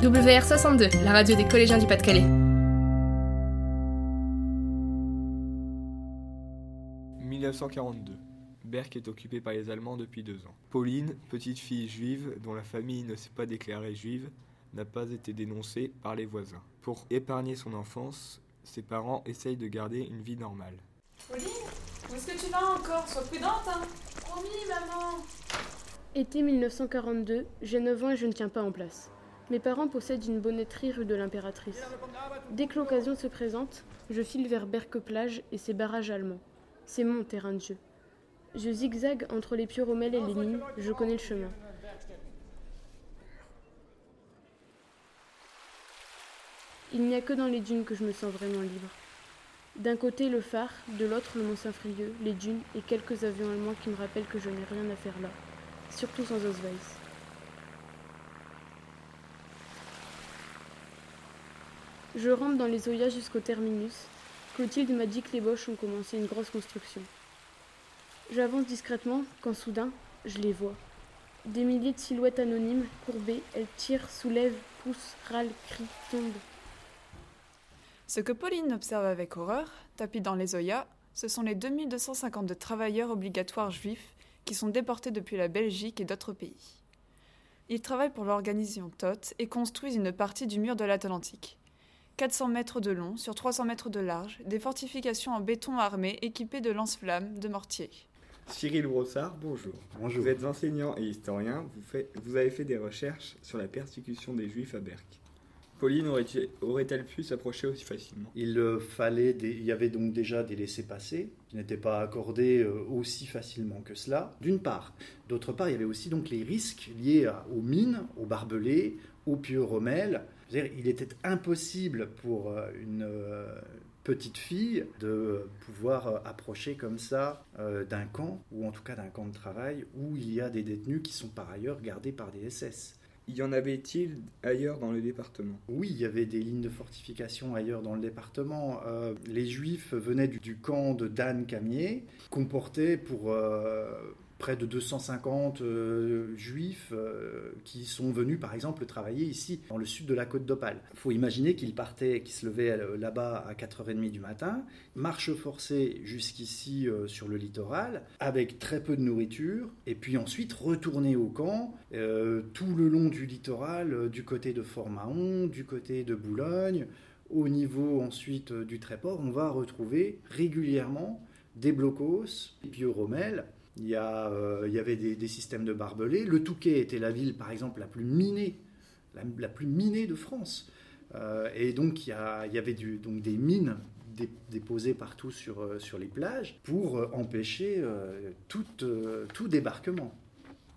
WR62, la radio des collégiens du Pas-de-Calais. 1942. Berck est occupé par les Allemands depuis deux ans. Pauline, petite fille juive dont la famille ne s'est pas déclarée juive, n'a pas été dénoncée par les voisins. Pour épargner son enfance, ses parents essayent de garder une vie normale. Pauline, où est-ce que tu vas encore? Sois prudente, hein Promis, maman Été 1942, j'ai 9 ans et je ne tiens pas en place. Mes parents possèdent une bonnetterie rue de l'Impératrice. Dès que l'occasion se présente, je file vers Berque-Plage et ses barrages allemands. C'est mon terrain de jeu. Je zigzague entre les pieux Rommel et les mines, je connais le chemin. Il n'y a que dans les dunes que je me sens vraiment libre. D'un côté le phare, de l'autre le Mont Saint-Frieux, les dunes et quelques avions allemands qui me rappellent que je n'ai rien à faire là, surtout sans Osweiss. Je rentre dans les Oyas jusqu'au terminus. Clotilde m'a dit que les Boches ont commencé une grosse construction. J'avance discrètement quand soudain, je les vois. Des milliers de silhouettes anonymes, courbées, elles tirent, soulèvent, poussent, râlent, crient, tombent. Ce que Pauline observe avec horreur, tapis dans les Oyas, ce sont les 2252 travailleurs obligatoires juifs qui sont déportés depuis la Belgique et d'autres pays. Ils travaillent pour l'organisation TOT et construisent une partie du mur de l'Atlantique. 400 mètres de long sur 300 mètres de large, des fortifications en béton armé équipées de lance-flammes, de mortiers. Cyril Brossard, bonjour. Bonjour. Vous êtes enseignant et historien, vous, faites- vous avez fait des recherches sur la persécution des Juifs à Berck. Pauline aurait- aurait-elle pu s'approcher aussi facilement? Il euh, fallait il y avait donc déjà des laissés-passer qui n'étaient pas accordés euh, aussi facilement que cela, d'une part. D'autre part, il y avait aussi donc les risques liés aux mines, aux barbelés, aux pieux rommel. Il était impossible pour euh, une petite fille de pouvoir approcher comme ça d'un camp, ou en tout cas d'un camp de travail, où il y a des détenus qui sont par ailleurs gardés par des SS. Y en avait-il ailleurs dans le département? Oui, il y avait des lignes de fortification ailleurs dans le département. Euh, les Juifs venaient du, camp de Dan Camier, comportait pour euh, près de 250 euh, Juifs euh, qui sont venus, par exemple, travailler ici, dans le sud de la côte d'Opale. Il faut imaginer qu'ils partaient, qu'ils se levaient euh, là-bas à 4h30 du matin, marche forcée jusqu'ici sur le littoral, avec très peu de nourriture, et puis ensuite retourner au camp tout le long du littoral, du côté de Fort-Mahon, du côté de Boulogne, au niveau ensuite du Tréport, on va retrouver régulièrement des blocos, pieux rommel. Il y, a, euh, il y avait des, systèmes de barbelés. Le Touquet était la ville, par exemple, la plus minée, la, plus minée de France. Euh, et donc, il y, avait donc des mines dé- déposées partout sur, euh, sur les plages pour empêcher tout, tout débarquement.